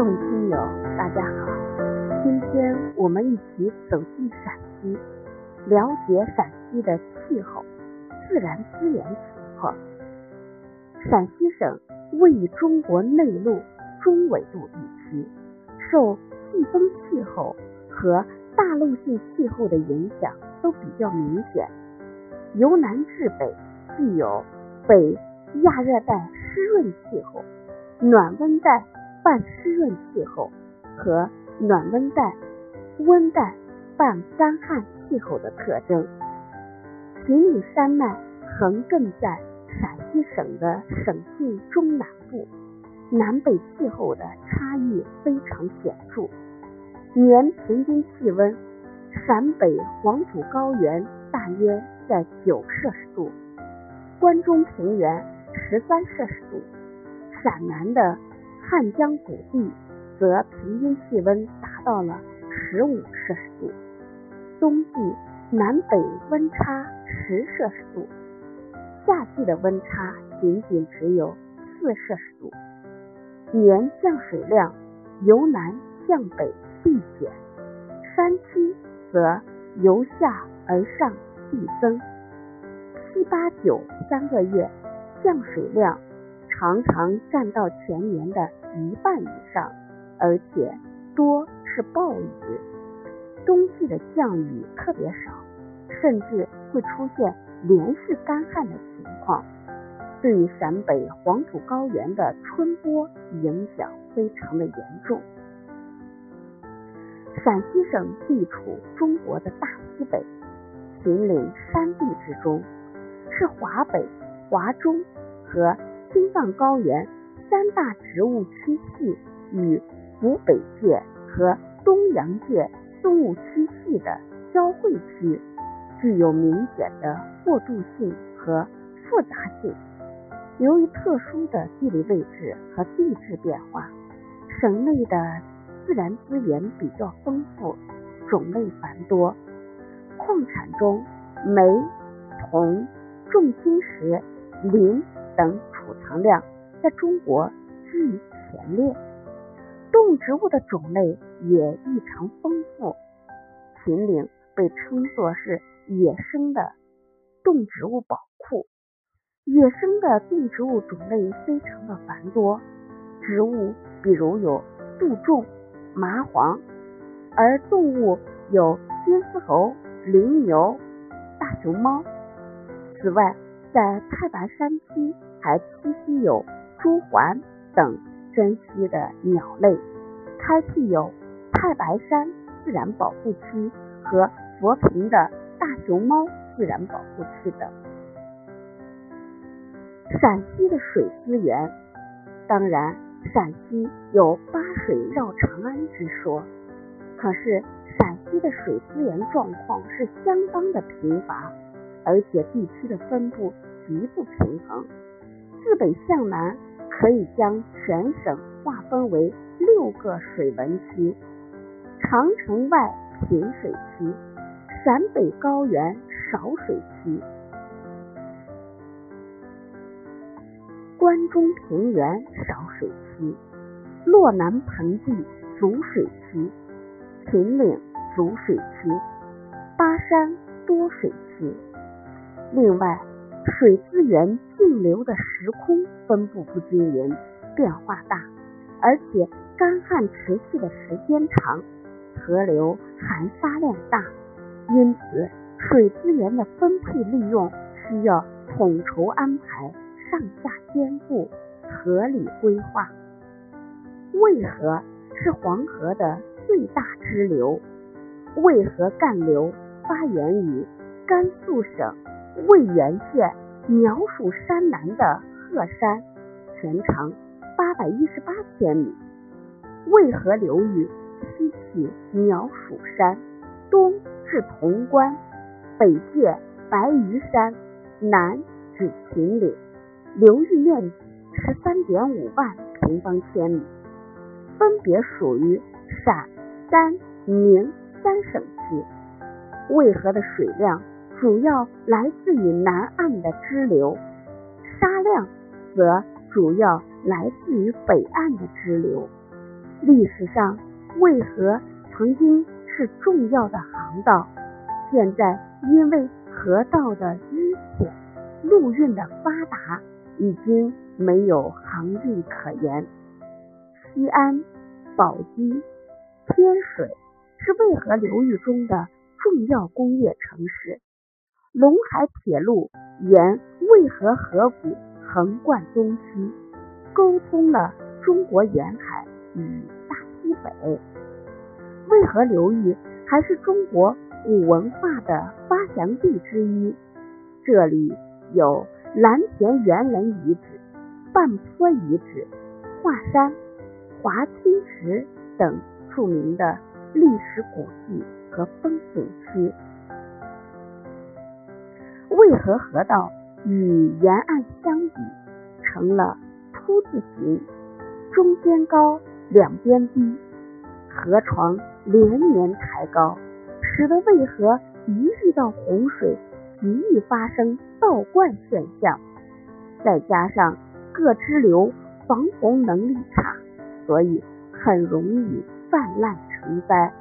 各位听友，大家好，今天我们一起走进陕西，了解陕西的气候、自然资源情况。陕西省位于中国内陆中纬度地区，受季风气候和大陆性气候的影响都比较明显。由南至北，具有北亚热带湿润气候、暖温带。半湿润气候和暖温带、温带半干旱气候的特征。秦岭山脉横亘在陕西省的省境中南部，南北气候的差异非常显著。年平均气温，陕北黄土高原大约在九摄氏度，关中平原十三摄氏度，陕南的。汉江谷地则平均气温达到了十五摄氏度，冬季南北温差十摄氏度，夏季的温差仅仅只有四摄氏度。年降水量由南向北递减，山区则由下而上递增。七八九三个月降水量常常占到全年的。一半以上，而且多是暴雨，冬季的降雨特别少，甚至会出现连续干旱的情况，对于陕北黄土高原的春播影响非常的严重。陕西省地处中国的大西北，秦岭山地之中，是华北、华中和青藏高原。三大植物区系与湖北界和东洋界动物区系的交汇区，具有明显的过渡性和复杂性。由于特殊的地理位置和地质变化，省内的自然资源比较丰富，种类繁多。矿产中，煤、铜、重金石、磷等储藏量。在中国居于前列，动植物的种类也异常丰富。秦岭被称作是野生的动植物宝库，野生的动植物种类非常的繁多。植物比如有杜仲、麻黄，而动物有金丝猴、羚牛、大熊猫。此外，在太白山区还栖息有。朱鹮等珍稀的鸟类，开辟有太白山自然保护区和佛坪的大熊猫自然保护区等。陕西的水资源，当然陕西有八水绕长安之说，可是陕西的水资源状况是相当的贫乏，而且地区的分布极不平衡，自北向南。可以将全省划分为六个水文区：长城外贫水区、陕北高原少水区、关中平原少水区、洛南盆地足水区、秦岭足水区、巴山多水区。另外，水资源径流的时空分布不均匀，变化大，而且干旱持续的时间长，河流含沙量大，因此水资源的分配利用需要统筹安排，上下兼顾，合理规划。渭河是黄河的最大支流，渭河干流发源于甘肃省。渭源县苗属山南的鹤山，全长八百一十八千米。渭河流域西起苗属山，东至潼关，北界白鱼山，南至秦岭，流域面积十三点五万平方千米，分别属于陕、甘、宁三省区。渭河的水量。主要来自于南岸的支流，沙量则主要来自于北岸的支流。历史上渭河曾经是重要的航道，现在因为河道的淤浅，陆运的发达，已经没有航运可言。西安、宝鸡、天水是渭河流域中的重要工业城市。陇海铁路沿渭河河谷横贯东西，沟通了中国沿海与大西北。渭河流域还是中国古文化的发祥地之一，这里有蓝田猿人遗址、半坡遗址、华山、华清池等著名的历史古迹和风景区。渭河河道与沿岸相比，成了凸字形，中间高，两边低，河床连年抬高，使得渭河一遇到洪水，极易发生倒灌现象。再加上各支流防洪能力差，所以很容易泛滥成灾。